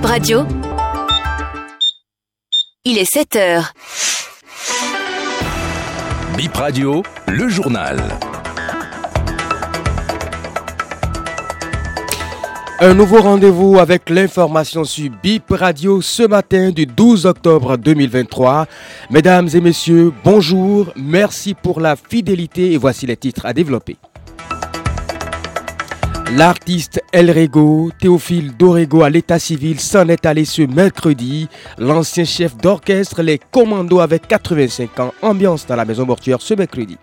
Bib Radio. Il est 7 heures. Bip Radio, le journal. Un nouveau rendez-vous avec l'information sur BIP Radio ce matin du 12 octobre 2023. Mesdames et messieurs, bonjour, merci pour la fidélité et voici les titres à développer. L'artiste El Rego, Théophile Dorego à l'état civil, s'en est allé ce mercredi. L'ancien chef d'orchestre, les commandos avec 85 ans, ambiance dans la maison mortuaire ce mercredi.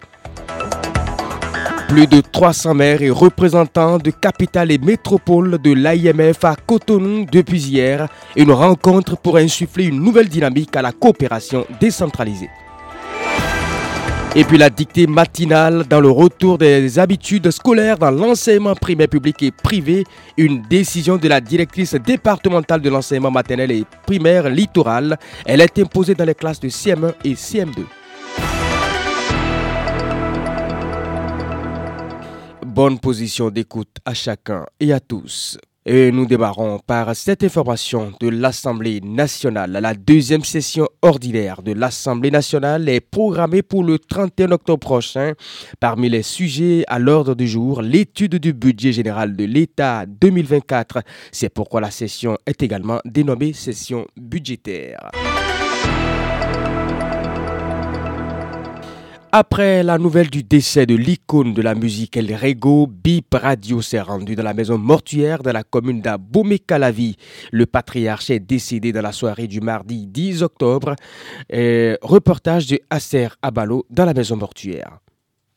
Plus de 300 maires et représentants de capitales et métropoles de l'AIMF à Cotonou depuis hier. Une rencontre pour insuffler une nouvelle dynamique à la coopération décentralisée. Et puis la dictée matinale dans le retour des habitudes scolaires dans l'enseignement primaire public et privé, une décision de la directrice départementale de l'enseignement maternel et primaire littoral. Elle est imposée dans les classes de CM1 et CM2. bonne position d'écoute à chacun et à tous. Et nous démarrons par cette information de l'Assemblée nationale. La deuxième session ordinaire de l'Assemblée nationale est programmée pour le 31 octobre prochain. Parmi les sujets à l'ordre du jour, l'étude du budget général de l'État 2024. C'est pourquoi la session est également dénommée session budgétaire. Après la nouvelle du décès de l'icône de la musique El Rego, Bip Radio s'est rendu dans la maison mortuaire de la commune d'Abomey-Calavi. Le patriarche est décédé dans la soirée du mardi 10 octobre. reportage de Acer Abalo dans la maison mortuaire.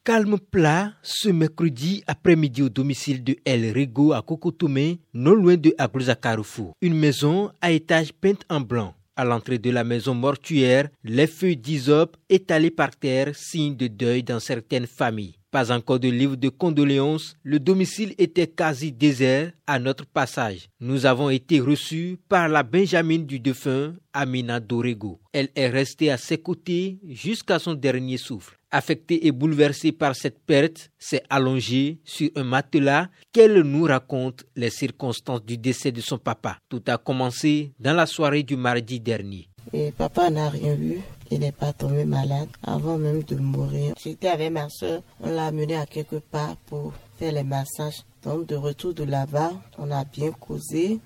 Calme plat ce mercredi après-midi au domicile de El Rego à Kokotomé, non loin de Aglouza Carrefour. Une maison à étage peinte en blanc. À l'entrée de la maison mortuaire, les feuilles d'hysope étalées par terre, signe de deuil dans certaines familles. Pas encore de livre de condoléances, le domicile était quasi désert à notre passage. Nous avons été reçus par la Benjamine du défunt, Amina Dorego. Elle est restée à ses côtés jusqu'à son dernier souffle. Affectée et bouleversée par cette perte, s'est allongée sur un matelas qu'elle nous raconte les circonstances du décès de son papa. Tout a commencé dans la soirée du mardi dernier. Et papa n'a rien vu. Il n'est pas tombé malade avant même de mourir. J'étais avec ma soeur. On l'a amené à quelque part pour faire les massages. Donc de retour de là-bas, on a bien causé.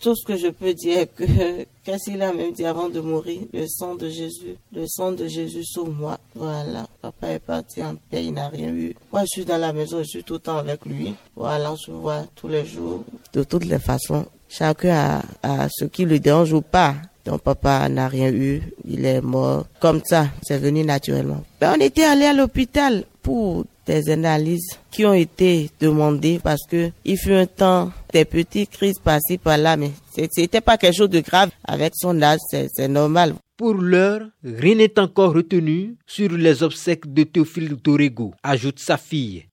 tout ce que je peux dire que, qu'est-ce qu'il a même dit avant de mourir? Le sang de Jésus, le sang de Jésus sur moi. Voilà, papa est parti en paix, il n'a rien eu. Moi, je suis dans la maison, je suis tout le temps avec lui. Voilà, je vois tous les jours. De toutes les façons, chacun a, a ce qui le dérange ou pas. Ton papa n'a rien eu, il est mort. Comme ça, c'est venu naturellement. Ben, on était allé à l'hôpital pour des analyses qui ont été demandées parce que il fut un temps des petites crises passées par là, mais c'était pas quelque chose de grave. Avec son âge, c'est normal. Pour l'heure, rien n'est encore retenu sur les obsèques de Théophile Dorego, ajoute sa fille.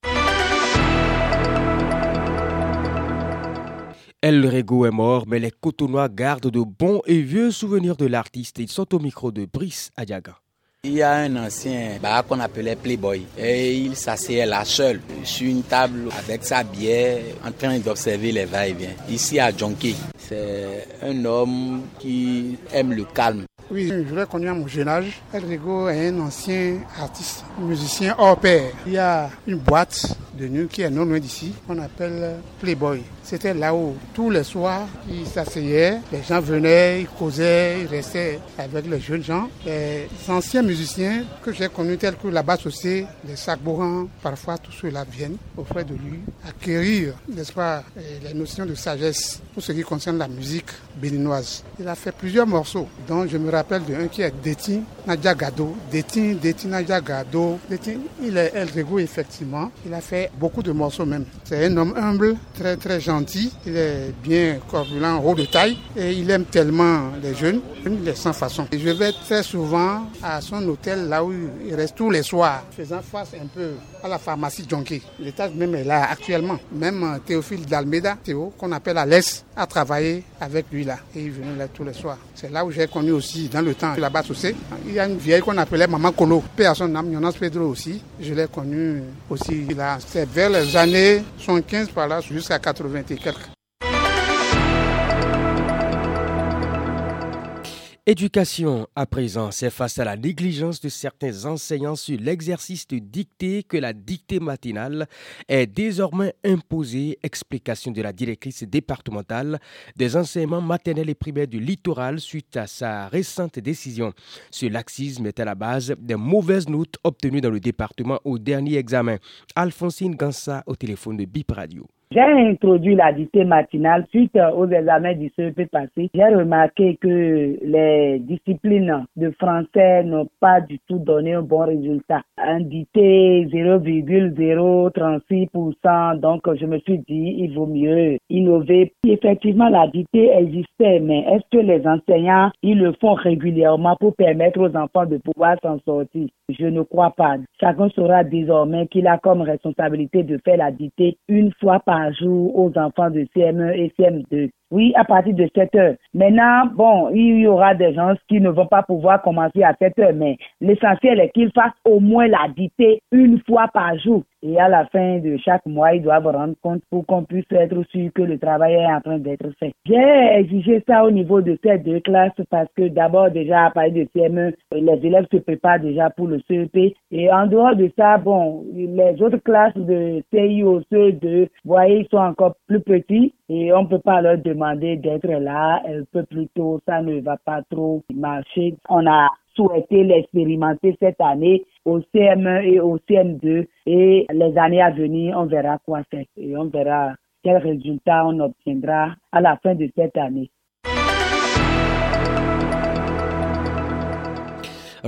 El Rego est mort, mais les Cotonois gardent de bons et vieux souvenirs de l'artiste. Ils sont au micro de Brice Adiaga. Il y a un ancien bar qu'on appelait Playboy et il s'asseyait là seul sur une table avec sa bière en train d'observer les va-et-vient. Ici à Jonké, c'est un homme qui aime le calme. Oui, je l'ai connu à mon jeune âge. El Rigo est un ancien artiste, musicien hors pair. Il y a une boîte de nuit qui est non loin d'ici, qu'on appelle Playboy. C'était là où tous les soirs, ils s'asseyaient, les gens venaient, ils causaient, ils restaient avec les jeunes gens. Les anciens musiciens que j'ai connus tels que la basse aussi, les Sakbourans, parfois tous ceux-là viennent auprès de lui acquérir, n'est-ce pas, les notions de sagesse pour ce qui concerne la musique béninoise. Il a fait plusieurs morceaux, dont je me rappelle d'un qui est Détin Nadia Gado. Détin, Détin Nadia Gado. il est El Rego effectivement. Il a fait beaucoup de morceaux même. C'est un homme humble, très très gentil il est bien corpulent, haut de taille et il aime tellement les jeunes, il est sans façon. je vais très souvent à son hôtel là où il reste tous les soirs, faisant face un peu à la pharmacie Jonké. L'étage même est là actuellement. Même euh, Théophile d'Almeida, Théo, qu'on appelle à a travaillé avec lui là et il venait là tous les soirs. C'est là où j'ai connu aussi dans le temps là-bas aussi. Il y a une vieille qu'on appelait Maman Colo, père à son âme, Jonas Pedro aussi. Je l'ai connu aussi là. C'est vers les années 75 par là jusqu'à 80 et quelques. Éducation, à présent, c'est face à la négligence de certains enseignants sur l'exercice de dictée que la dictée matinale est désormais imposée. Explication de la directrice départementale des enseignements maternels et primaires du littoral suite à sa récente décision. Ce laxisme est à la base des mauvaises notes obtenues dans le département au dernier examen. Alphonsine Gansa au téléphone de BIP Radio. J'ai introduit la dictée matinale suite aux examens du CEP passé. J'ai remarqué que les disciplines de français n'ont pas du tout donné un bon résultat. Un dicté 0,036%. Donc, je me suis dit, il vaut mieux innover. Effectivement, la dictée existait, mais est-ce que les enseignants, ils le font régulièrement pour permettre aux enfants de pouvoir s'en sortir? Je ne crois pas. Chacun saura désormais qu'il a comme responsabilité de faire la dictée une fois par jour aux enfants de CM1 et CM2. Oui, à partir de 7 heures. Maintenant, bon, il y aura des gens qui ne vont pas pouvoir commencer à 7 heures, mais l'essentiel est qu'ils fassent au moins la dictée une fois par jour. Et à la fin de chaque mois, ils doivent rendre compte pour qu'on puisse être sûr que le travail est en train d'être fait. J'ai exigé ça au niveau de ces deux classes parce que d'abord, déjà, à partir de CM1, les élèves se préparent déjà pour le CEP. Et en dehors de ça, bon, les autres classes de CIO, CE2, vous voyez, ils sont encore plus petits et on peut pas leur demander d'être là un peu plus tôt, ça ne va pas trop marcher. On a souhaité l'expérimenter cette année au CM1 et au CM2 et les années à venir, on verra quoi faire et on verra quels résultats on obtiendra à la fin de cette année.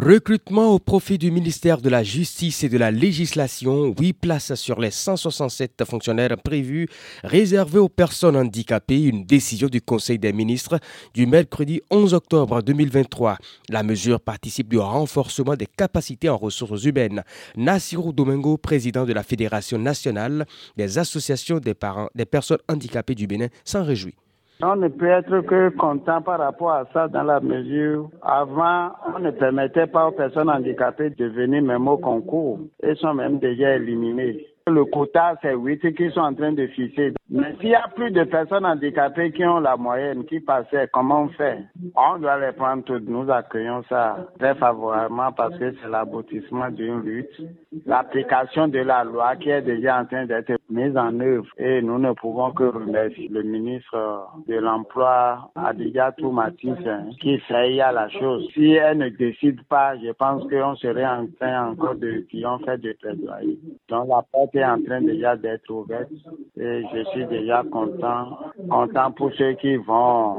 Recrutement au profit du ministère de la Justice et de la Législation, 8 places sur les 167 fonctionnaires prévus réservés aux personnes handicapées, une décision du Conseil des ministres du mercredi 11 octobre 2023. La mesure participe du renforcement des capacités en ressources humaines. Nassirou Domingo, président de la Fédération nationale des associations des parents des personnes handicapées du Bénin, s'en réjouit. On ne peut être que content par rapport à ça dans la mesure avant, on ne permettait pas aux personnes handicapées de venir même au concours. Elles sont même déjà éliminées. Le quota, c'est 8 qui sont en train de fixer. Mais s'il y a plus de personnes handicapées qui ont la moyenne, qui passaient, comment on fait? On doit les prendre toutes. Nous accueillons ça très favorablement parce que c'est l'aboutissement d'une lutte. L'application de la loi qui est déjà en train d'être mise en œuvre. Et nous ne pouvons que remercier le ministre de l'Emploi, Adiga Toumatis, hein, qui fait à la chose. Si elle ne décide pas, je pense qu'on serait en train encore de, fait des plaidoyers. Donc la porte en train déjà d'être ouverte et je suis déjà content, content pour ceux qui vont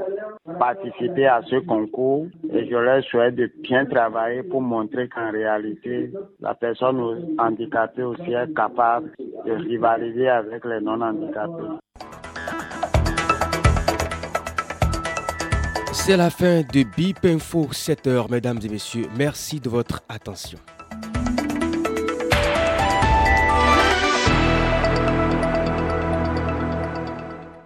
participer à ce concours et je leur souhaite de bien travailler pour montrer qu'en réalité, la personne handicapée aussi est capable de rivaliser avec les non-handicapés. C'est la fin de BIP Info 7 heures, mesdames et messieurs. Merci de votre attention.